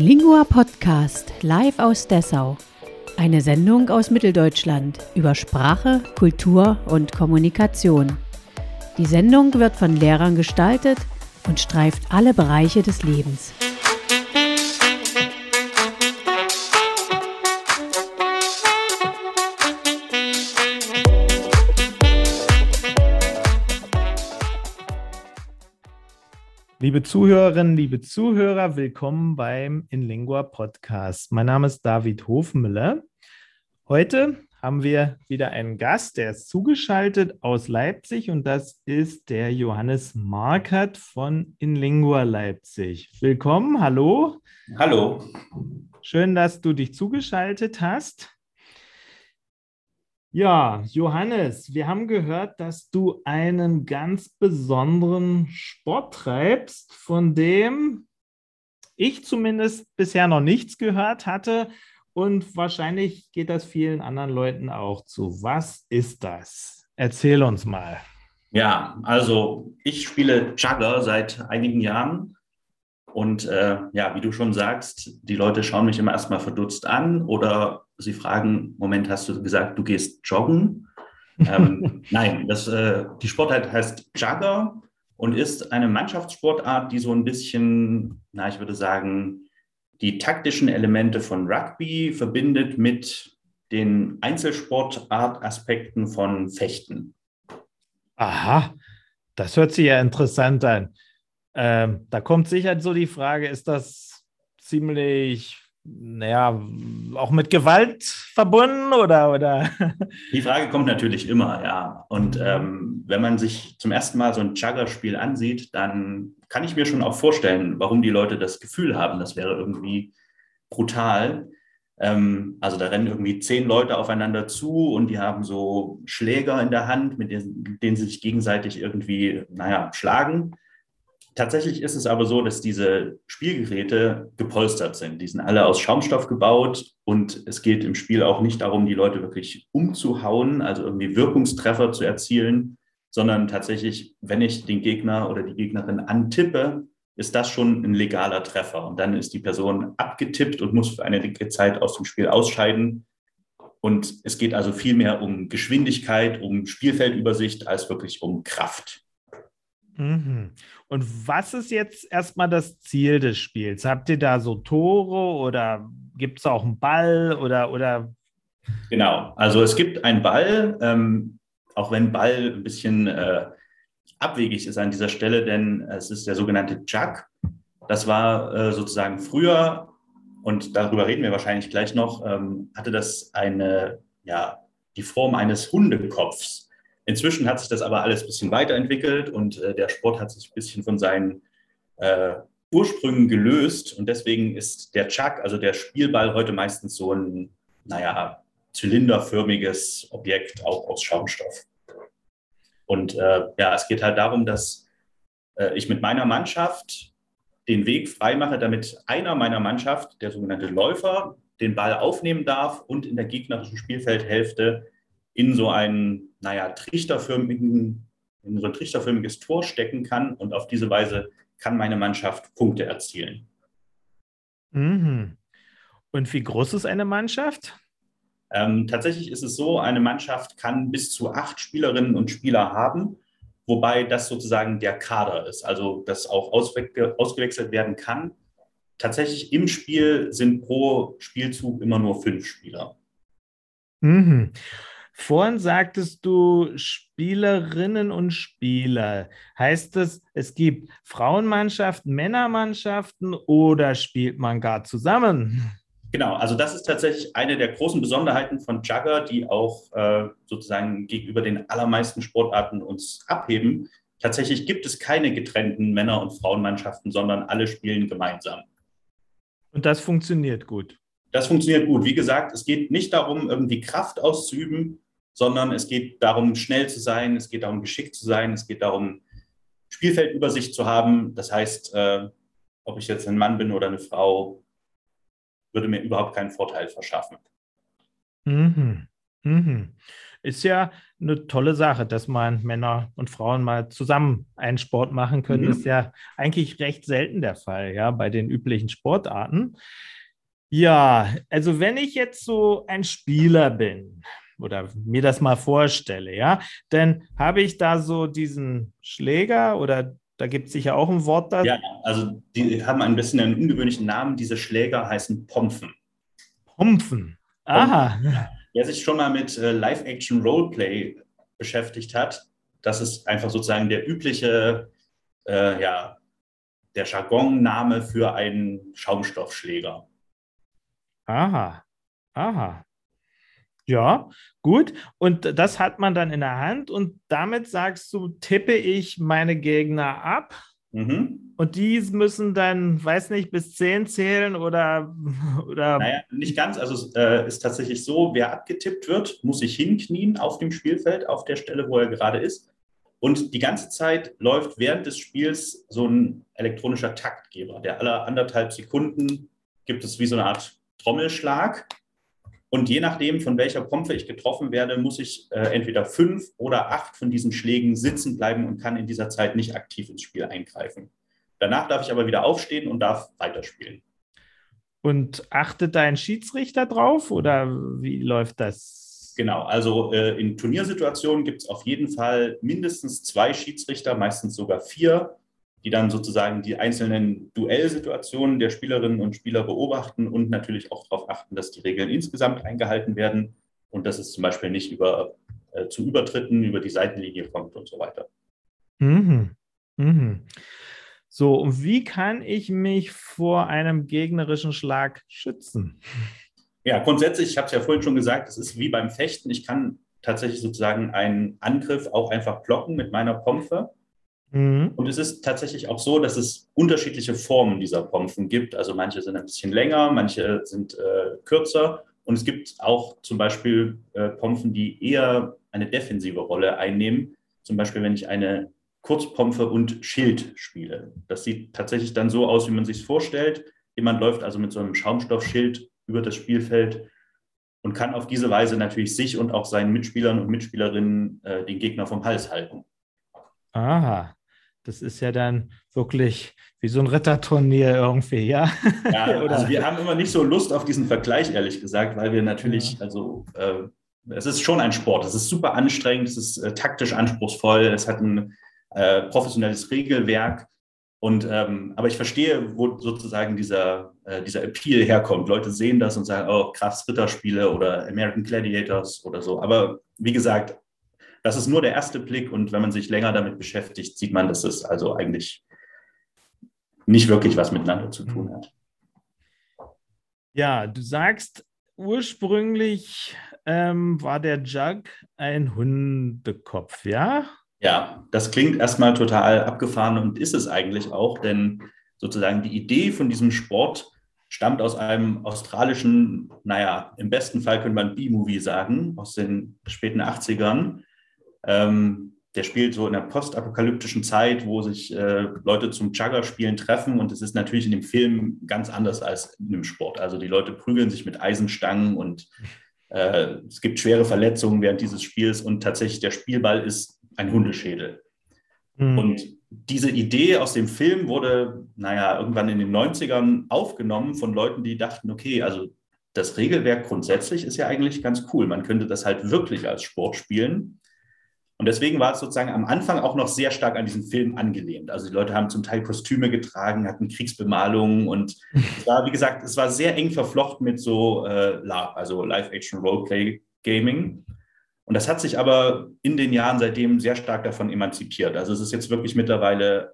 Lingua Podcast live aus Dessau. Eine Sendung aus Mitteldeutschland über Sprache, Kultur und Kommunikation. Die Sendung wird von Lehrern gestaltet und streift alle Bereiche des Lebens. Liebe Zuhörerinnen, liebe Zuhörer, willkommen beim Inlingua Podcast. Mein Name ist David Hofmüller. Heute haben wir wieder einen Gast, der ist zugeschaltet aus Leipzig und das ist der Johannes Markert von Inlingua Leipzig. Willkommen, hallo. Hallo. Schön, dass du dich zugeschaltet hast. Ja, Johannes, wir haben gehört, dass du einen ganz besonderen Sport treibst, von dem ich zumindest bisher noch nichts gehört hatte und wahrscheinlich geht das vielen anderen Leuten auch zu. Was ist das? Erzähl uns mal. Ja, also ich spiele Jugger seit einigen Jahren und äh, ja, wie du schon sagst, die Leute schauen mich immer erstmal verdutzt an oder sie fragen, Moment, hast du gesagt, du gehst joggen? ähm, nein, das, äh, die Sportart heißt Jugger und ist eine Mannschaftssportart, die so ein bisschen, na, ich würde sagen, die taktischen Elemente von Rugby verbindet mit den Einzelsportartaspekten von Fechten. Aha, das hört sich ja interessant an. Ähm, da kommt sicher so die Frage, ist das ziemlich, naja, auch mit Gewalt verbunden oder? oder? Die Frage kommt natürlich immer, ja. Und ähm, wenn man sich zum ersten Mal so ein Chugger-Spiel ansieht, dann kann ich mir schon auch vorstellen, warum die Leute das Gefühl haben, das wäre irgendwie brutal. Ähm, also da rennen irgendwie zehn Leute aufeinander zu und die haben so Schläger in der Hand, mit denen, mit denen sie sich gegenseitig irgendwie, naja, schlagen. Tatsächlich ist es aber so, dass diese Spielgeräte gepolstert sind. Die sind alle aus Schaumstoff gebaut und es geht im Spiel auch nicht darum, die Leute wirklich umzuhauen, also irgendwie Wirkungstreffer zu erzielen, sondern tatsächlich, wenn ich den Gegner oder die Gegnerin antippe, ist das schon ein legaler Treffer. Und dann ist die Person abgetippt und muss für eine Zeit aus dem Spiel ausscheiden. Und es geht also viel mehr um Geschwindigkeit, um Spielfeldübersicht als wirklich um Kraft. Mhm. Und was ist jetzt erstmal das Ziel des Spiels? Habt ihr da so Tore oder gibt es auch einen Ball oder, oder? Genau, also es gibt einen Ball, ähm, auch wenn Ball ein bisschen äh, abwegig ist an dieser Stelle, denn es ist der sogenannte Jug. Das war äh, sozusagen früher, und darüber reden wir wahrscheinlich gleich noch, ähm, hatte das eine, ja, die Form eines Hundekopfs. Inzwischen hat sich das aber alles ein bisschen weiterentwickelt und äh, der Sport hat sich ein bisschen von seinen äh, Ursprüngen gelöst. Und deswegen ist der Chuck, also der Spielball, heute meistens so ein, naja, zylinderförmiges Objekt, auch aus Schaumstoff. Und äh, ja, es geht halt darum, dass äh, ich mit meiner Mannschaft den Weg freimache, damit einer meiner Mannschaft, der sogenannte Läufer, den Ball aufnehmen darf und in der gegnerischen Spielfeldhälfte in so einen, naja, trichterförmigen, in so ein trichterförmiges Tor stecken kann und auf diese Weise kann meine Mannschaft Punkte erzielen. Mhm. Und wie groß ist eine Mannschaft? Ähm, tatsächlich ist es so, eine Mannschaft kann bis zu acht Spielerinnen und Spieler haben, wobei das sozusagen der Kader ist, also das auch auswe ausgewechselt werden kann. Tatsächlich im Spiel sind pro Spielzug immer nur fünf Spieler. Mhm. Vorhin sagtest du Spielerinnen und Spieler. Heißt das, es gibt Frauenmannschaften, Männermannschaften oder spielt man gar zusammen? Genau, also das ist tatsächlich eine der großen Besonderheiten von Jugger, die auch äh, sozusagen gegenüber den allermeisten Sportarten uns abheben. Tatsächlich gibt es keine getrennten Männer- und Frauenmannschaften, sondern alle spielen gemeinsam. Und das funktioniert gut. Das funktioniert gut. Wie gesagt, es geht nicht darum, irgendwie Kraft auszuüben, sondern es geht darum, schnell zu sein, es geht darum, geschickt zu sein, es geht darum, Spielfeldübersicht zu haben. Das heißt, äh, ob ich jetzt ein Mann bin oder eine Frau, würde mir überhaupt keinen Vorteil verschaffen. Mhm. Mhm. ist ja eine tolle Sache, dass man Männer und Frauen mal zusammen einen Sport machen können. Mhm. Ist ja eigentlich recht selten der Fall, ja, bei den üblichen Sportarten. Ja, also wenn ich jetzt so ein Spieler bin oder mir das mal vorstelle, ja, dann habe ich da so diesen Schläger oder da gibt es sicher auch ein Wort da. Ja, also die haben ein bisschen einen ungewöhnlichen Namen. Diese Schläger heißen Pompfen. Pompfen. Aha. Wer sich schon mal mit äh, Live-Action-Roleplay beschäftigt hat, das ist einfach sozusagen der übliche, äh, ja, der Jargonname für einen Schaumstoffschläger. Aha, aha. Ja, gut. Und das hat man dann in der Hand und damit sagst du, tippe ich meine Gegner ab. Mhm. Und die müssen dann, weiß nicht, bis zehn zählen oder. oder naja, nicht ganz. Also es äh, ist tatsächlich so, wer abgetippt wird, muss sich hinknien auf dem Spielfeld, auf der Stelle, wo er gerade ist. Und die ganze Zeit läuft während des Spiels so ein elektronischer Taktgeber, der alle anderthalb Sekunden gibt es wie so eine Art Trommelschlag. Und je nachdem, von welcher Pompe ich getroffen werde, muss ich äh, entweder fünf oder acht von diesen Schlägen sitzen bleiben und kann in dieser Zeit nicht aktiv ins Spiel eingreifen. Danach darf ich aber wieder aufstehen und darf weiterspielen. Und achtet da ein Schiedsrichter drauf oder wie läuft das? Genau, also äh, in Turniersituationen gibt es auf jeden Fall mindestens zwei Schiedsrichter, meistens sogar vier, die dann sozusagen die einzelnen Duellsituationen der Spielerinnen und Spieler beobachten und natürlich auch darauf achten, dass die Regeln insgesamt eingehalten werden und dass es zum Beispiel nicht über, äh, zu Übertritten über die Seitenlinie kommt und so weiter. Mhm. Mhm. So, und wie kann ich mich vor einem gegnerischen Schlag schützen? Ja, grundsätzlich, ich habe es ja vorhin schon gesagt, es ist wie beim Fechten. Ich kann tatsächlich sozusagen einen Angriff auch einfach blocken mit meiner Pompe. Mhm. Und es ist tatsächlich auch so, dass es unterschiedliche Formen dieser Pompen gibt. Also manche sind ein bisschen länger, manche sind äh, kürzer. Und es gibt auch zum Beispiel äh, Pompen, die eher eine defensive Rolle einnehmen. Zum Beispiel, wenn ich eine Kurzpompe und Schild spiele. Das sieht tatsächlich dann so aus, wie man sich es vorstellt. Jemand läuft also mit so einem Schaumstoffschild über das Spielfeld und kann auf diese Weise natürlich sich und auch seinen Mitspielern und Mitspielerinnen äh, den Gegner vom Hals halten. Aha, das ist ja dann wirklich wie so ein Ritterturnier irgendwie, ja? Ja, also wir haben immer nicht so Lust auf diesen Vergleich, ehrlich gesagt, weil wir natürlich, ja. also äh, es ist schon ein Sport, es ist super anstrengend, es ist äh, taktisch anspruchsvoll, es hat ein äh, professionelles Regelwerk. Und ähm, aber ich verstehe, wo sozusagen dieser, äh, dieser Appeal herkommt. Leute sehen das und sagen, oh, krass, Ritterspiele oder American Gladiators oder so. Aber wie gesagt, das ist nur der erste Blick und wenn man sich länger damit beschäftigt, sieht man, dass es also eigentlich nicht wirklich was miteinander zu tun hat. Ja, du sagst, ursprünglich ähm, war der Jug ein Hundekopf, ja? Ja, das klingt erstmal total abgefahren und ist es eigentlich auch, denn sozusagen die Idee von diesem Sport stammt aus einem australischen, naja, im besten Fall könnte man B-Movie sagen, aus den späten 80ern. Ähm, der spielt so in der postapokalyptischen Zeit, wo sich äh, Leute zum Jugger-Spielen treffen. Und es ist natürlich in dem Film ganz anders als in dem Sport. Also die Leute prügeln sich mit Eisenstangen und äh, es gibt schwere Verletzungen während dieses Spiels. Und tatsächlich der Spielball ist ein Hundeschädel. Mhm. Und diese Idee aus dem Film wurde, naja, irgendwann in den 90ern aufgenommen von Leuten, die dachten, okay, also das Regelwerk grundsätzlich ist ja eigentlich ganz cool. Man könnte das halt wirklich als Sport spielen. Und deswegen war es sozusagen am Anfang auch noch sehr stark an diesen Film angelehnt. Also die Leute haben zum Teil Kostüme getragen, hatten Kriegsbemalungen und es war, wie gesagt, es war sehr eng verflochten mit so äh, LARP, also Live-Action-Roleplay-Gaming. Und das hat sich aber in den Jahren seitdem sehr stark davon emanzipiert. Also es ist jetzt wirklich mittlerweile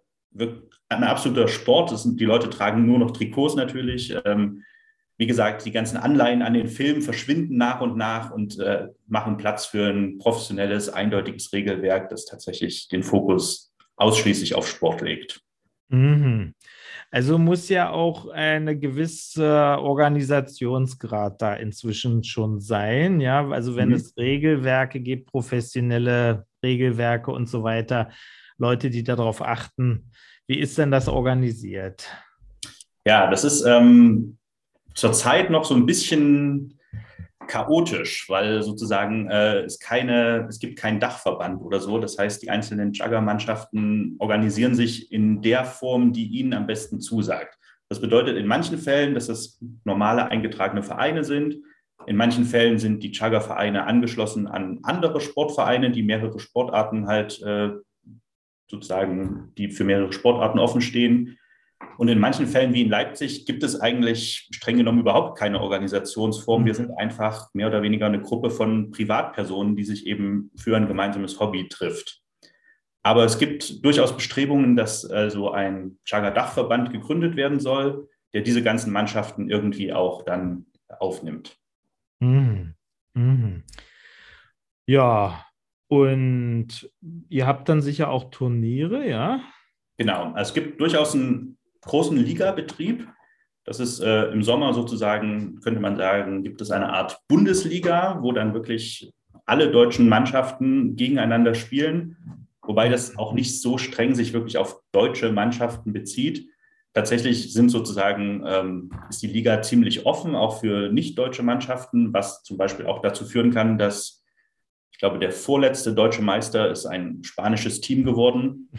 ein absoluter Sport. Die Leute tragen nur noch Trikots natürlich. Ähm, wie gesagt, die ganzen Anleihen an den Film verschwinden nach und nach und äh, machen Platz für ein professionelles, eindeutiges Regelwerk, das tatsächlich den Fokus ausschließlich auf Sport legt. Mhm. Also muss ja auch eine gewisse Organisationsgrad da inzwischen schon sein, ja. Also wenn mhm. es Regelwerke gibt, professionelle Regelwerke und so weiter, Leute, die darauf achten, wie ist denn das organisiert? Ja, das ist ähm, zurzeit noch so ein bisschen chaotisch, weil sozusagen äh, es keine, es gibt keinen Dachverband oder so. Das heißt, die einzelnen Jugger-Mannschaften organisieren sich in der Form, die ihnen am besten zusagt. Das bedeutet in manchen Fällen, dass es normale eingetragene Vereine sind. In manchen Fällen sind die Chugger-Vereine angeschlossen an andere Sportvereine, die mehrere Sportarten halt äh, sozusagen, die für mehrere Sportarten offen stehen. Und in manchen Fällen wie in Leipzig gibt es eigentlich streng genommen überhaupt keine Organisationsform. Wir sind einfach mehr oder weniger eine Gruppe von Privatpersonen, die sich eben für ein gemeinsames Hobby trifft. Aber es gibt durchaus Bestrebungen, dass also ein Chaga-Dachverband gegründet werden soll, der diese ganzen Mannschaften irgendwie auch dann aufnimmt. Mhm. Mhm. Ja, und ihr habt dann sicher auch Turniere, ja? Genau, also es gibt durchaus einen großen Ligabetrieb. Das ist äh, im Sommer sozusagen, könnte man sagen, gibt es eine Art Bundesliga, wo dann wirklich alle deutschen Mannschaften gegeneinander spielen, wobei das auch nicht so streng sich wirklich auf deutsche Mannschaften bezieht. Tatsächlich sind sozusagen, ähm, ist die Liga ziemlich offen, auch für nicht-deutsche Mannschaften, was zum Beispiel auch dazu führen kann, dass ich glaube, der vorletzte deutsche Meister ist ein spanisches Team geworden.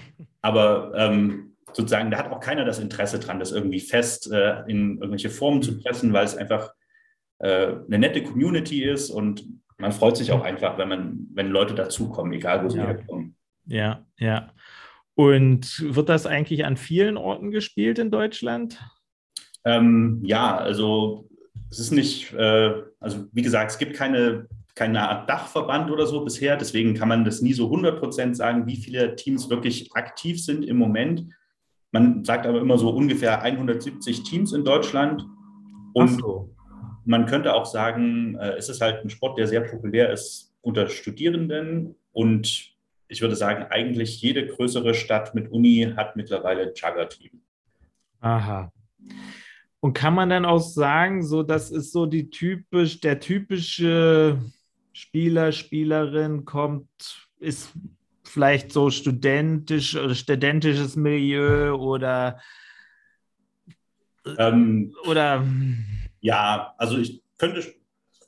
Aber ähm, sozusagen, da hat auch keiner das Interesse dran, das irgendwie fest äh, in irgendwelche Formen zu pressen, weil es einfach äh, eine nette Community ist und man freut sich auch einfach, wenn man, wenn Leute dazukommen, egal wo sie ja. herkommen. Ja, ja. Und wird das eigentlich an vielen Orten gespielt in Deutschland? Ähm, ja, also es ist nicht, äh, also wie gesagt, es gibt keine keine Art Dachverband oder so bisher. Deswegen kann man das nie so 100 Prozent sagen, wie viele Teams wirklich aktiv sind im Moment. Man sagt aber immer so ungefähr 170 Teams in Deutschland. Und so. man könnte auch sagen, äh, es ist halt ein Sport, der sehr populär ist unter Studierenden. Und ich würde sagen, eigentlich jede größere Stadt mit Uni hat mittlerweile ein Chugger-Team. Aha. Und kann man dann auch sagen, so das ist so die typisch, der typische Spieler, Spielerin kommt, ist vielleicht so studentisch oder studentisches Milieu oder ähm, oder ja, also ich könnte,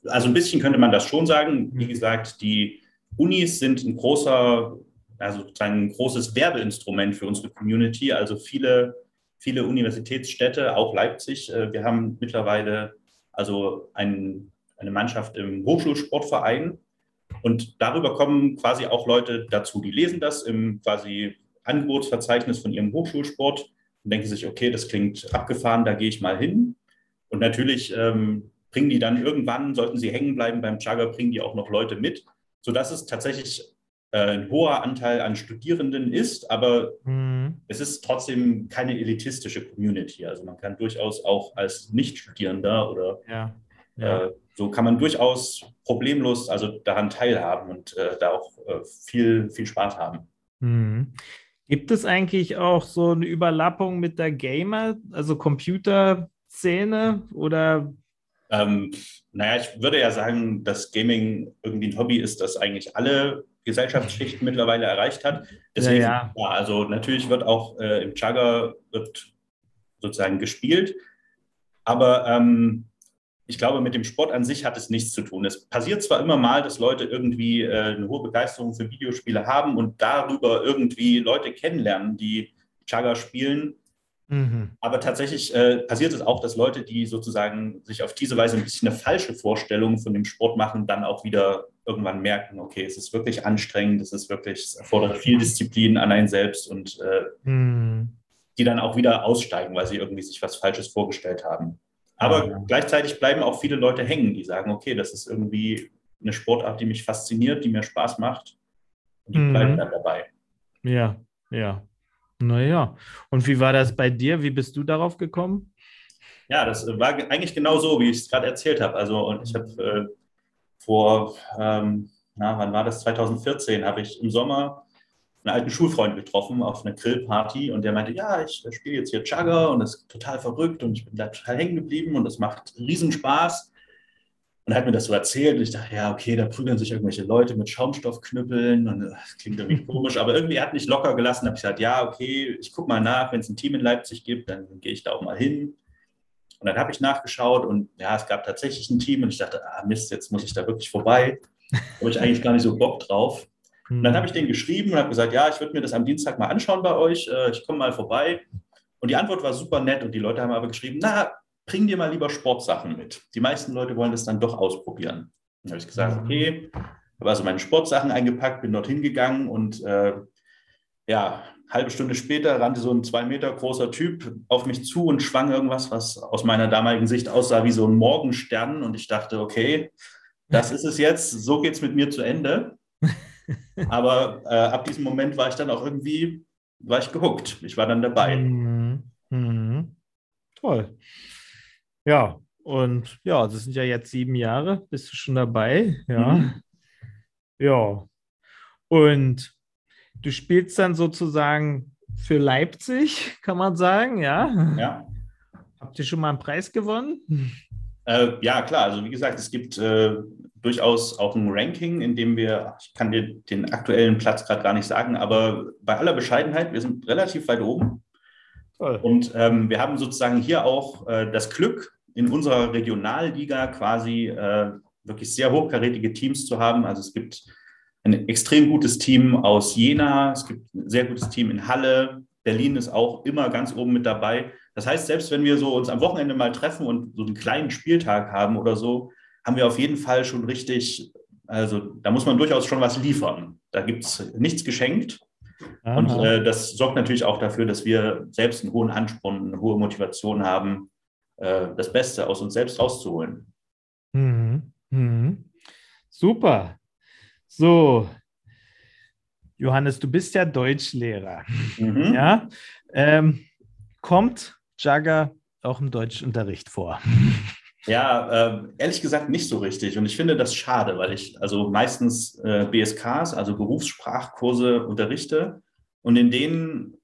also ein bisschen könnte man das schon sagen. Wie mhm. gesagt, die Unis sind ein großer, also ein großes Werbeinstrument für unsere Community. Also viele, viele Universitätsstädte, auch Leipzig. Äh, wir haben mittlerweile also ein eine Mannschaft im Hochschulsportverein. Und darüber kommen quasi auch Leute dazu, die lesen das im quasi Angebotsverzeichnis von ihrem Hochschulsport und denken sich, okay, das klingt abgefahren, da gehe ich mal hin. Und natürlich ähm, bringen die dann irgendwann, sollten sie hängen bleiben beim Jugger, bringen die auch noch Leute mit, sodass es tatsächlich äh, ein hoher Anteil an Studierenden ist, aber mhm. es ist trotzdem keine elitistische Community. Also man kann durchaus auch als Nichtstudierender oder ja. Ja. Äh, so kann man durchaus problemlos also daran teilhaben und äh, da auch äh, viel, viel Spaß haben. Mhm. Gibt es eigentlich auch so eine Überlappung mit der Gamer, also Computerszene oder? Ähm, naja, ich würde ja sagen, dass Gaming irgendwie ein Hobby ist, das eigentlich alle Gesellschaftsschichten mittlerweile erreicht hat. Deswegen, ja, ja. also natürlich wird auch äh, im Chugger wird sozusagen gespielt, aber ähm, ich glaube, mit dem Sport an sich hat es nichts zu tun. Es passiert zwar immer mal, dass Leute irgendwie äh, eine hohe Begeisterung für Videospiele haben und darüber irgendwie Leute kennenlernen, die Chaga spielen. Mhm. Aber tatsächlich äh, passiert es auch, dass Leute, die sozusagen sich auf diese Weise ein bisschen eine falsche Vorstellung von dem Sport machen, dann auch wieder irgendwann merken, okay, es ist wirklich anstrengend, es ist wirklich, es erfordert viel Disziplin an einen selbst und äh, mhm. die dann auch wieder aussteigen, weil sie irgendwie sich was Falsches vorgestellt haben. Aber ja. gleichzeitig bleiben auch viele Leute hängen, die sagen, okay, das ist irgendwie eine Sportart, die mich fasziniert, die mir Spaß macht. Und die mhm. bleiben dann dabei. Ja, ja. Naja. Und wie war das bei dir? Wie bist du darauf gekommen? Ja, das war eigentlich genau so, wie ich es gerade erzählt habe. Also, und ich habe äh, vor, ähm, na, wann war das? 2014 habe ich im Sommer einen alten Schulfreund getroffen auf einer Grillparty und der meinte, ja, ich spiele jetzt hier Chugger und das ist total verrückt und ich bin da total hängen geblieben und das macht riesen Spaß. Und er hat mir das so erzählt und ich dachte, ja, okay, da prügeln sich irgendwelche Leute mit Schaumstoffknüppeln und das klingt irgendwie komisch, aber irgendwie hat mich locker gelassen. Da habe ich gesagt, ja, okay, ich gucke mal nach, wenn es ein Team in Leipzig gibt, dann gehe ich da auch mal hin. Und dann habe ich nachgeschaut und ja, es gab tatsächlich ein Team und ich dachte, ah Mist, jetzt muss ich da wirklich vorbei. Habe ich eigentlich gar nicht so Bock drauf. Und dann habe ich denen geschrieben und habe gesagt, ja, ich würde mir das am Dienstag mal anschauen bei euch. Äh, ich komme mal vorbei. Und die Antwort war super nett und die Leute haben aber geschrieben, na, bring dir mal lieber Sportsachen mit. Die meisten Leute wollen das dann doch ausprobieren. Dann habe ich gesagt, mhm. okay, habe also meine Sportsachen eingepackt, bin dorthin gegangen und äh, ja, halbe Stunde später rannte so ein zwei Meter großer Typ auf mich zu und schwang irgendwas, was aus meiner damaligen Sicht aussah wie so ein Morgenstern. Und ich dachte, okay, das ist es jetzt, so geht es mit mir zu Ende. Aber äh, ab diesem Moment war ich dann auch irgendwie, war ich gehuckt. Ich war dann dabei. Mhm. Mhm. Toll. Ja, und ja, das sind ja jetzt sieben Jahre, bist du schon dabei. Ja. Mhm. Ja. Und du spielst dann sozusagen für Leipzig, kann man sagen, ja? Ja. Habt ihr schon mal einen Preis gewonnen? Äh, ja, klar. Also wie gesagt, es gibt äh, durchaus auch ein Ranking, in dem wir, ich kann dir den aktuellen Platz gerade gar nicht sagen, aber bei aller Bescheidenheit, wir sind relativ weit oben. Toll. Und ähm, wir haben sozusagen hier auch äh, das Glück, in unserer Regionalliga quasi äh, wirklich sehr hochkarätige Teams zu haben. Also es gibt ein extrem gutes Team aus Jena, es gibt ein sehr gutes Team in Halle, Berlin ist auch immer ganz oben mit dabei. Das heißt, selbst wenn wir so uns am Wochenende mal treffen und so einen kleinen Spieltag haben oder so, haben wir auf jeden Fall schon richtig, also da muss man durchaus schon was liefern. Da gibt es nichts geschenkt. Aha. Und äh, das sorgt natürlich auch dafür, dass wir selbst einen hohen Ansporn, eine hohe Motivation haben, äh, das Beste aus uns selbst rauszuholen. Mhm. Mhm. Super. So, Johannes, du bist ja Deutschlehrer. Mhm. Ja? Ähm, kommt Jagger auch im Deutschunterricht vor? Ja, äh, ehrlich gesagt nicht so richtig. Und ich finde das schade, weil ich also meistens äh, BSKs, also Berufssprachkurse unterrichte. Und in denen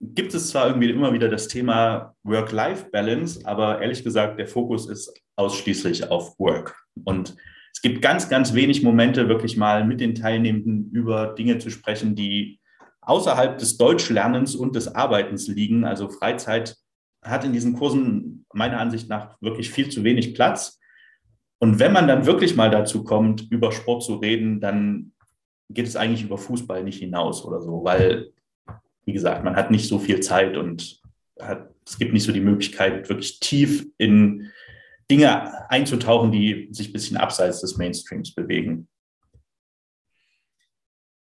gibt es zwar irgendwie immer wieder das Thema Work-Life-Balance, aber ehrlich gesagt, der Fokus ist ausschließlich auf Work. Und es gibt ganz, ganz wenig Momente, wirklich mal mit den Teilnehmenden über Dinge zu sprechen, die außerhalb des Deutschlernens und des Arbeitens liegen. Also Freizeit hat in diesen Kursen meiner Ansicht nach wirklich viel zu wenig Platz. Und wenn man dann wirklich mal dazu kommt, über Sport zu reden, dann geht es eigentlich über Fußball nicht hinaus oder so, weil, wie gesagt, man hat nicht so viel Zeit und hat, es gibt nicht so die Möglichkeit, wirklich tief in Dinge einzutauchen, die sich ein bisschen abseits des Mainstreams bewegen.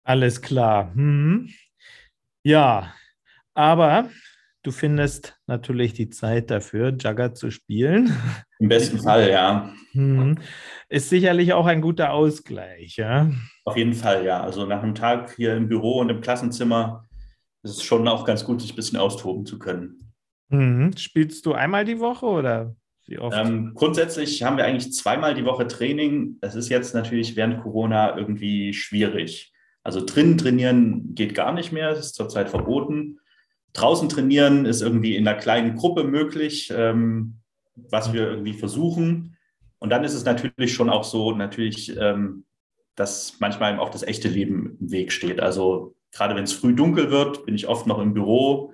Alles klar. Hm. Ja, aber du findest natürlich die Zeit dafür, Jugger zu spielen. Im besten Fall, ja. Hm. Ist sicherlich auch ein guter Ausgleich, ja. Auf jeden Fall, ja. Also nach einem Tag hier im Büro und im Klassenzimmer ist es schon auch ganz gut, sich ein bisschen austoben zu können. Hm. Spielst du einmal die Woche oder? Wie oft? Ähm, grundsätzlich haben wir eigentlich zweimal die Woche Training. Das ist jetzt natürlich während Corona irgendwie schwierig. Also drinnen trainieren geht gar nicht mehr, das ist zurzeit verboten. Draußen trainieren ist irgendwie in einer kleinen Gruppe möglich, ähm, was wir irgendwie versuchen. Und dann ist es natürlich schon auch so, natürlich, ähm, dass manchmal auch das echte Leben im Weg steht. Also gerade wenn es früh dunkel wird, bin ich oft noch im Büro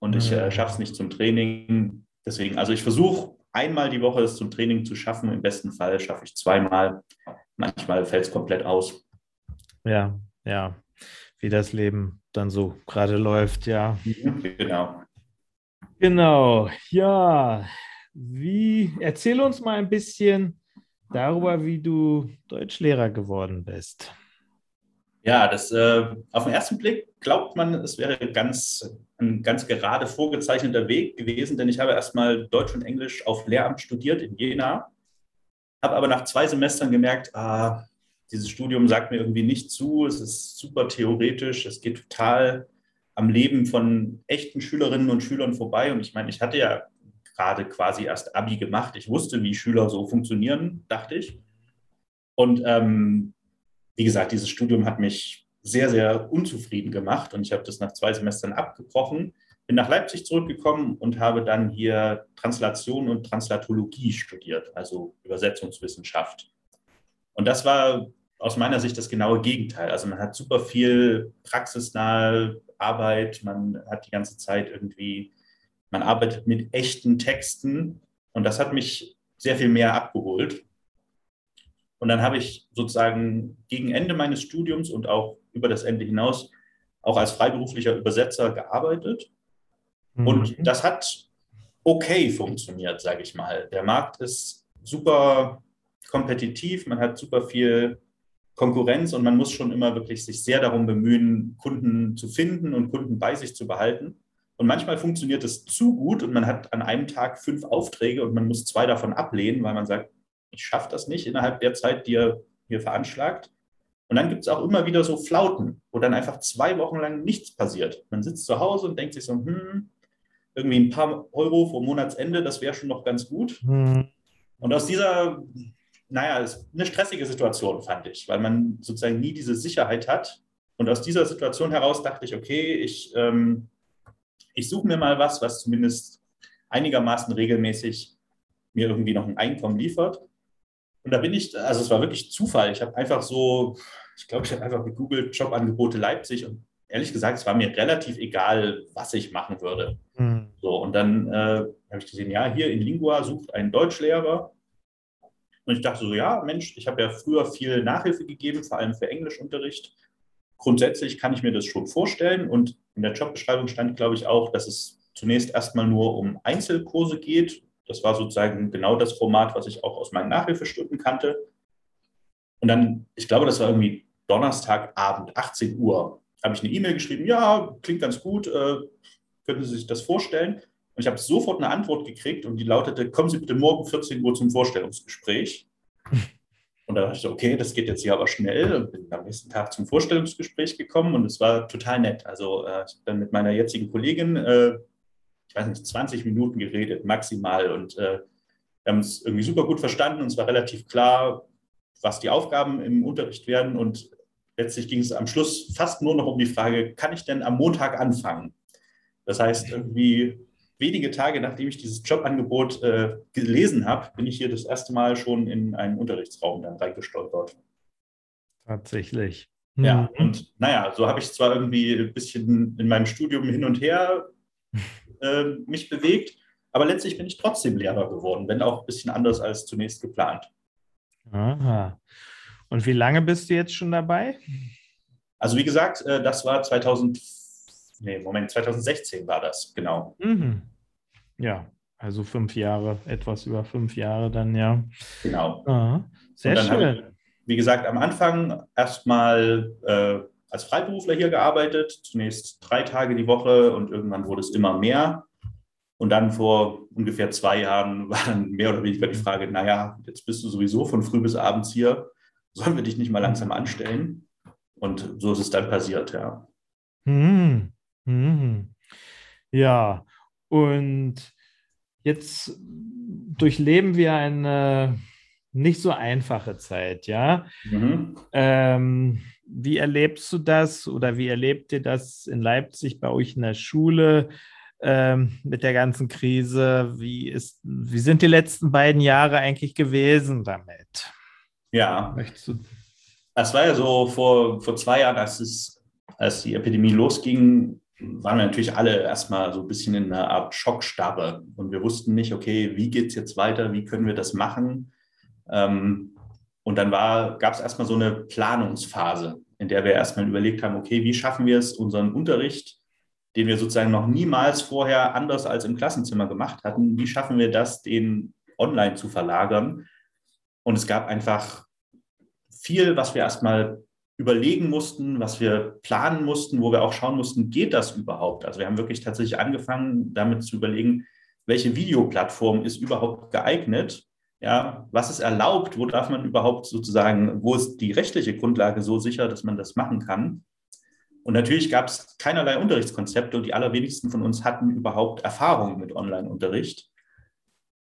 und ich äh, mhm. schaffe es nicht zum Training. Deswegen, also ich versuche einmal die Woche es zum Training zu schaffen. Im besten Fall schaffe ich zweimal. Manchmal fällt es komplett aus. Ja, ja. Wie das Leben dann so gerade läuft, ja. Genau. Genau, ja. Wie, erzähl uns mal ein bisschen darüber, wie du Deutschlehrer geworden bist. Ja, das äh, auf den ersten Blick glaubt man, es wäre ganz, ein ganz gerade vorgezeichneter Weg gewesen, denn ich habe erstmal Deutsch und Englisch auf Lehramt studiert in Jena, habe aber nach zwei Semestern gemerkt, ah, dieses Studium sagt mir irgendwie nicht zu, es ist super theoretisch, es geht total am Leben von echten Schülerinnen und Schülern vorbei. Und ich meine, ich hatte ja gerade quasi erst Abi gemacht. Ich wusste, wie Schüler so funktionieren, dachte ich. Und ähm, wie gesagt, dieses Studium hat mich sehr, sehr unzufrieden gemacht und ich habe das nach zwei Semestern abgebrochen, bin nach Leipzig zurückgekommen und habe dann hier Translation und Translatologie studiert, also Übersetzungswissenschaft. Und das war aus meiner Sicht das genaue Gegenteil. Also man hat super viel praxisnahe Arbeit, man hat die ganze Zeit irgendwie, man arbeitet mit echten Texten Und das hat mich sehr viel mehr abgeholt. Und dann habe ich sozusagen gegen Ende meines Studiums und auch über das Ende hinaus auch als freiberuflicher Übersetzer gearbeitet. Mhm. Und das hat okay funktioniert, sage ich mal. Der Markt ist super kompetitiv, man hat super viel Konkurrenz und man muss schon immer wirklich sich sehr darum bemühen, Kunden zu finden und Kunden bei sich zu behalten. Und manchmal funktioniert es zu gut und man hat an einem Tag fünf Aufträge und man muss zwei davon ablehnen, weil man sagt, ich schaffe das nicht innerhalb der Zeit, die ihr mir veranschlagt. Und dann gibt es auch immer wieder so Flauten, wo dann einfach zwei Wochen lang nichts passiert. Man sitzt zu Hause und denkt sich so, hm, irgendwie ein paar Euro vor Monatsende, das wäre schon noch ganz gut. Mhm. Und aus dieser, naja, ist eine stressige Situation, fand ich, weil man sozusagen nie diese Sicherheit hat. Und aus dieser Situation heraus dachte ich, okay, ich, ähm, ich suche mir mal was, was zumindest einigermaßen regelmäßig mir irgendwie noch ein Einkommen liefert. Und da bin ich, also es war wirklich Zufall. Ich habe einfach so, ich glaube, ich habe einfach gegoogelt Jobangebote Leipzig und ehrlich gesagt, es war mir relativ egal, was ich machen würde. Mhm. So, und dann äh, habe ich gesehen, ja, hier in Lingua sucht ein Deutschlehrer. Und ich dachte so, ja, Mensch, ich habe ja früher viel Nachhilfe gegeben, vor allem für Englischunterricht. Grundsätzlich kann ich mir das schon vorstellen. Und in der Jobbeschreibung stand, glaube ich, auch, dass es zunächst erstmal nur um Einzelkurse geht. Das war sozusagen genau das Format, was ich auch aus meinen Nachhilfestunden kannte. Und dann, ich glaube, das war irgendwie Donnerstagabend, 18 Uhr habe ich eine E-Mail geschrieben, ja, klingt ganz gut, äh, könnten Sie sich das vorstellen? Und ich habe sofort eine Antwort gekriegt und die lautete, kommen Sie bitte morgen 14 Uhr zum Vorstellungsgespräch. Und da dachte ich so, okay, das geht jetzt hier aber schnell und bin am nächsten Tag zum Vorstellungsgespräch gekommen und es war total nett. Also äh, ich habe dann mit meiner jetzigen Kollegin, äh, ich weiß nicht, 20 Minuten geredet, maximal. Und äh, wir haben es irgendwie super gut verstanden und es war relativ klar, was die Aufgaben im Unterricht werden. Und letztlich ging es am Schluss fast nur noch um die Frage, kann ich denn am Montag anfangen? Das heißt, irgendwie wenige Tage nachdem ich dieses Jobangebot äh, gelesen habe, bin ich hier das erste Mal schon in einen Unterrichtsraum dann reingestolpert. Tatsächlich. Ja, mhm. und naja, so habe ich zwar irgendwie ein bisschen in meinem Studium hin und her äh, mich bewegt, aber letztlich bin ich trotzdem Lehrer geworden, wenn auch ein bisschen anders als zunächst geplant. Aha. Und wie lange bist du jetzt schon dabei? Also wie gesagt, äh, das war 2000, nee, Moment, 2016 war das, genau. Mhm. Ja, also fünf Jahre, etwas über fünf Jahre dann, ja. Genau. Aha. Sehr schön. Ich, wie gesagt, am Anfang erstmal äh, als Freiberufler hier gearbeitet, zunächst drei Tage die Woche und irgendwann wurde es immer mehr. Und dann vor ungefähr zwei Jahren war dann mehr oder weniger die Frage, naja, jetzt bist du sowieso von früh bis abends hier sollen wir dich nicht mal langsam anstellen? Und so ist es dann passiert, ja. Hm. Hm. Ja, und jetzt durchleben wir eine nicht so einfache Zeit, ja. Mhm. Ähm, wie erlebst du das oder wie erlebt ihr das in Leipzig bei euch in der Schule ähm, mit der ganzen Krise? Wie, ist, wie sind die letzten beiden Jahre eigentlich gewesen damit? Ja. Möchtest du? Es war ja so vor, vor zwei Jahren, als, es, als die Epidemie losging, waren wir natürlich alle erstmal so ein bisschen in einer Art Schockstarre. Und wir wussten nicht, okay, wie geht es jetzt weiter, wie können wir das machen? Ähm, und dann gab es erstmal so eine Planungsphase, in der wir erstmal überlegt haben, okay, wie schaffen wir es, unseren Unterricht, den wir sozusagen noch niemals vorher anders als im Klassenzimmer gemacht hatten, wie schaffen wir das, den online zu verlagern? Und es gab einfach viel, was wir erstmal überlegen mussten, was wir planen mussten, wo wir auch schauen mussten, geht das überhaupt? Also wir haben wirklich tatsächlich angefangen, damit zu überlegen, welche Videoplattform ist überhaupt geeignet? Ja, was ist erlaubt? Wo darf man überhaupt sozusagen, wo ist die rechtliche Grundlage so sicher, dass man das machen kann? Und natürlich gab es keinerlei Unterrichtskonzepte und die allerwenigsten von uns hatten überhaupt Erfahrung mit Online-Unterricht.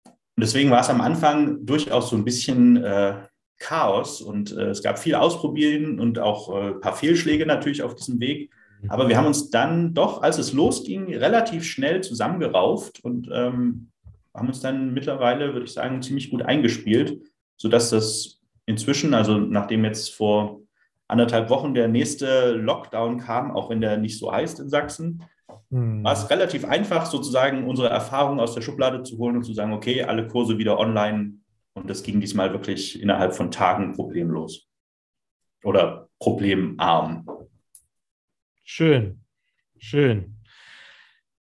Und deswegen war es am Anfang durchaus so ein bisschen äh, Chaos und äh, es gab viel Ausprobieren und auch äh, ein paar Fehlschläge natürlich auf diesem Weg. Aber wir haben uns dann doch, als es losging, relativ schnell zusammengerauft und ähm, haben uns dann mittlerweile, würde ich sagen, ziemlich gut eingespielt, sodass das inzwischen, also nachdem jetzt vor anderthalb Wochen der nächste Lockdown kam, auch wenn der nicht so heißt in Sachsen, hm. war es relativ einfach, sozusagen unsere Erfahrungen aus der Schublade zu holen und zu sagen, okay, alle Kurse wieder online. Und das ging diesmal wirklich innerhalb von Tagen problemlos. Oder problemarm. Schön, schön.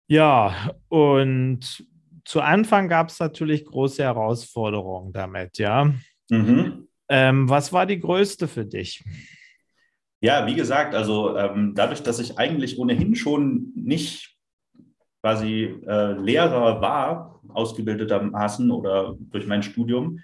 Ja, und zu Anfang gab es natürlich große Herausforderungen damit, ja. Mhm. Ähm, was war die größte für dich? Ja, wie gesagt, also ähm, dadurch, dass ich eigentlich ohnehin schon nicht quasi äh, Lehrer war, ausgebildetermaßen oder durch mein Studium,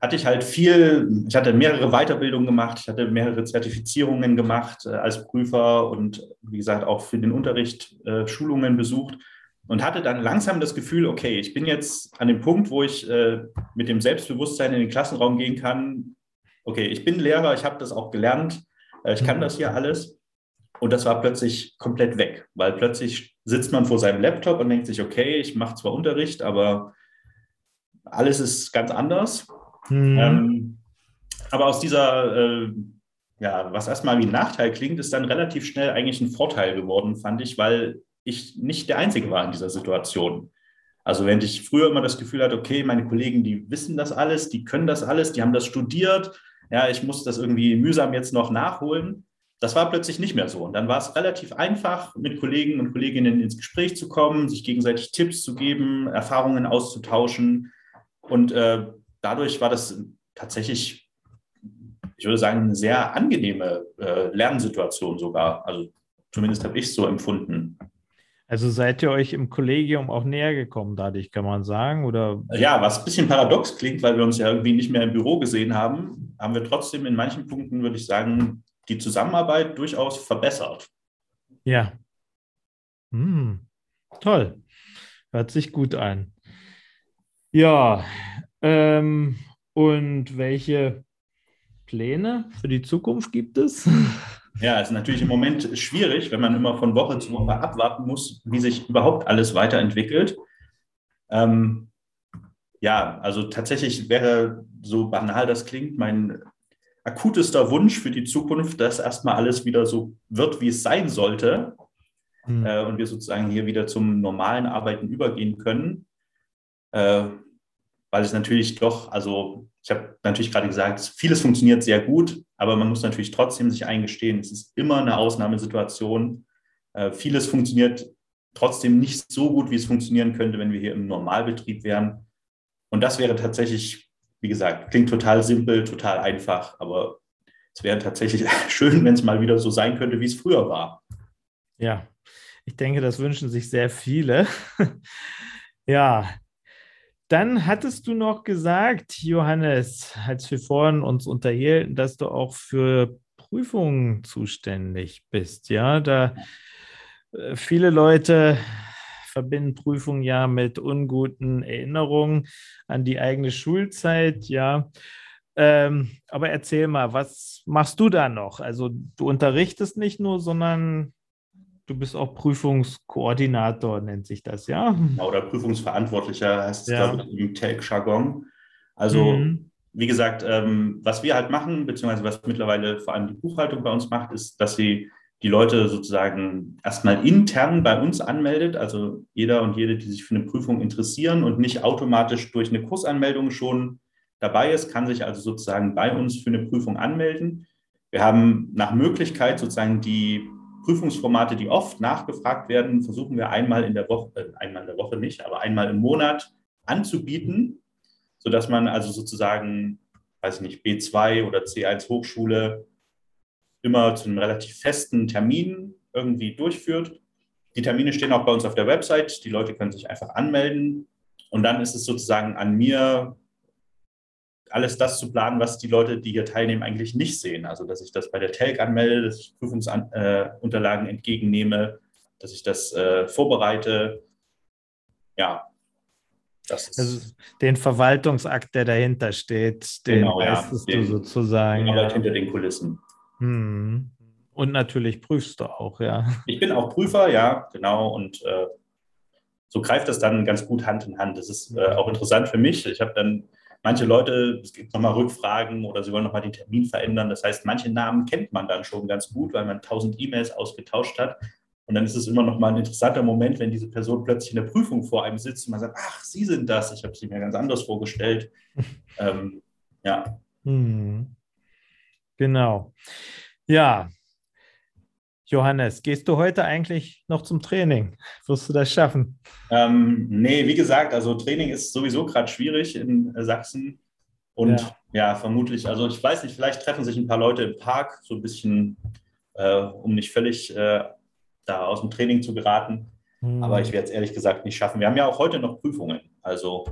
hatte ich halt viel, ich hatte mehrere Weiterbildungen gemacht, ich hatte mehrere Zertifizierungen gemacht äh, als Prüfer und wie gesagt auch für den Unterricht äh, Schulungen besucht und hatte dann langsam das Gefühl, okay, ich bin jetzt an dem Punkt, wo ich äh, mit dem Selbstbewusstsein in den Klassenraum gehen kann. Okay, ich bin Lehrer, ich habe das auch gelernt, äh, ich kann das hier alles. Und das war plötzlich komplett weg, weil plötzlich sitzt man vor seinem Laptop und denkt sich, okay, ich mache zwar Unterricht, aber alles ist ganz anders. Mhm. Ähm, aber aus dieser, äh, ja, was erstmal wie ein Nachteil klingt, ist dann relativ schnell eigentlich ein Vorteil geworden, fand ich, weil ich nicht der Einzige war in dieser Situation. Also wenn ich früher immer das Gefühl hatte, okay, meine Kollegen, die wissen das alles, die können das alles, die haben das studiert, ja, ich muss das irgendwie mühsam jetzt noch nachholen. Das war plötzlich nicht mehr so. Und dann war es relativ einfach, mit Kollegen und Kolleginnen ins Gespräch zu kommen, sich gegenseitig Tipps zu geben, Erfahrungen auszutauschen. Und äh, dadurch war das tatsächlich, ich würde sagen, eine sehr angenehme äh, Lernsituation sogar. Also zumindest habe ich es so empfunden. Also seid ihr euch im Kollegium auch näher gekommen dadurch, kann man sagen? Oder? Ja, was ein bisschen paradox klingt, weil wir uns ja irgendwie nicht mehr im Büro gesehen haben, haben wir trotzdem in manchen Punkten, würde ich sagen, die Zusammenarbeit durchaus verbessert. Ja. Hm. Toll. Hört sich gut an. Ja. Ähm, und welche Pläne für die Zukunft gibt es? Ja, es ist natürlich im Moment schwierig, wenn man immer von Woche zu Woche abwarten muss, wie sich überhaupt alles weiterentwickelt. Ähm, ja, also tatsächlich wäre, so banal das klingt, mein akutester Wunsch für die Zukunft, dass erstmal alles wieder so wird, wie es sein sollte mhm. äh, und wir sozusagen hier wieder zum normalen Arbeiten übergehen können. Äh, weil es natürlich doch, also ich habe natürlich gerade gesagt, vieles funktioniert sehr gut, aber man muss natürlich trotzdem sich eingestehen, es ist immer eine Ausnahmesituation. Äh, vieles funktioniert trotzdem nicht so gut, wie es funktionieren könnte, wenn wir hier im Normalbetrieb wären. Und das wäre tatsächlich, wie gesagt, klingt total simpel, total einfach, aber es wäre tatsächlich schön, wenn es mal wieder so sein könnte, wie es früher war. Ja, ich denke, das wünschen sich sehr viele. ja, dann hattest du noch gesagt, Johannes, als wir vorhin uns unterhielten, dass du auch für Prüfungen zuständig bist. Ja, da äh, viele Leute verbinden Prüfungen ja mit unguten Erinnerungen an die eigene Schulzeit. Ja, ähm, aber erzähl mal, was machst du da noch? Also du unterrichtest nicht nur, sondern du bist auch Prüfungskoordinator, nennt sich das, ja? Oder Prüfungsverantwortlicher heißt es, ja. glaube ich, im Tech-Jargon. Also, mhm. wie gesagt, ähm, was wir halt machen, beziehungsweise was mittlerweile vor allem die Buchhaltung bei uns macht, ist, dass sie die Leute sozusagen erstmal intern bei uns anmeldet, also jeder und jede, die sich für eine Prüfung interessieren und nicht automatisch durch eine Kursanmeldung schon dabei ist, kann sich also sozusagen bei uns für eine Prüfung anmelden. Wir haben nach Möglichkeit sozusagen die Prüfungsformate, die oft nachgefragt werden, versuchen wir einmal in der Woche, äh, einmal in der Woche nicht, aber einmal im Monat anzubieten, sodass man also sozusagen, weiß ich nicht, B2 oder C1 Hochschule immer zu einem relativ festen Termin irgendwie durchführt. Die Termine stehen auch bei uns auf der Website. Die Leute können sich einfach anmelden. Und dann ist es sozusagen an mir, alles das zu planen, was die Leute, die hier teilnehmen, eigentlich nicht sehen. Also, dass ich das bei der TELC anmelde, dass ich Prüfungsunterlagen äh, entgegennehme, dass ich das äh, vorbereite. Ja, das ist. Also den Verwaltungsakt, der dahinter steht, den genau, leistest ja, du sozusagen. Arbeit ja. hinter den Kulissen. Hm. Und natürlich prüfst du auch, ja. Ich bin auch Prüfer, ja, genau. Und äh, so greift das dann ganz gut Hand in Hand. Das ist äh, auch interessant für mich. Ich habe dann Manche Leute, es gibt nochmal Rückfragen oder sie wollen nochmal den Termin verändern. Das heißt, manche Namen kennt man dann schon ganz gut, weil man tausend E-Mails ausgetauscht hat. Und dann ist es immer noch mal ein interessanter Moment, wenn diese Person plötzlich in der Prüfung vor einem sitzt und man sagt, ach, Sie sind das, ich habe Sie mir ganz anders vorgestellt. ähm, ja. Hm. Genau. Ja. Johannes, gehst du heute eigentlich noch zum Training? Wirst du das schaffen? Ähm, nee, wie gesagt, also Training ist sowieso gerade schwierig in Sachsen. Und ja. ja. vermutlich, also ich weiß nicht, vielleicht treffen sich ein paar Leute im Park, so ein bisschen, äh, um nicht völlig äh, da aus dem Training zu geraten. Hm. Aber ich werde es ehrlich gesagt nicht schaffen. Wir haben ja auch heute noch Prüfungen. Also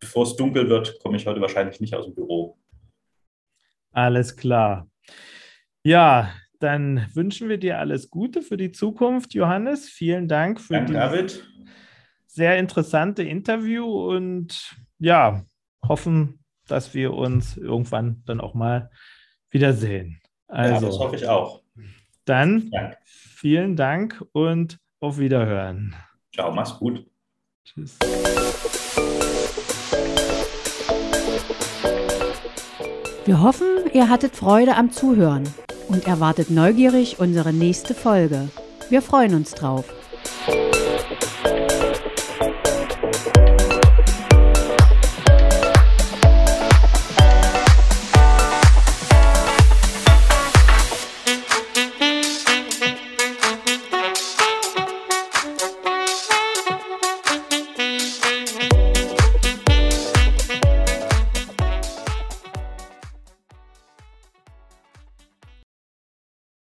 bevor es dunkel wird, komme ich heute wahrscheinlich nicht aus dem Büro. Alles klar. Ja, dann wünschen wir dir alles Gute für die Zukunft, Johannes. Vielen Dank für Dank, David. sehr interessante Interview und ja, hoffen, dass wir uns irgendwann dann auch mal wiedersehen. Also, ja, das hoffe ich auch. Dann Dank. vielen Dank und auf Wiederhören. Ciao, mach's gut. Tschüss. Wir hoffen, ihr hattet Freude am Zuhören und erwartet neugierig unsere nächste Folge. Wir freuen uns drauf.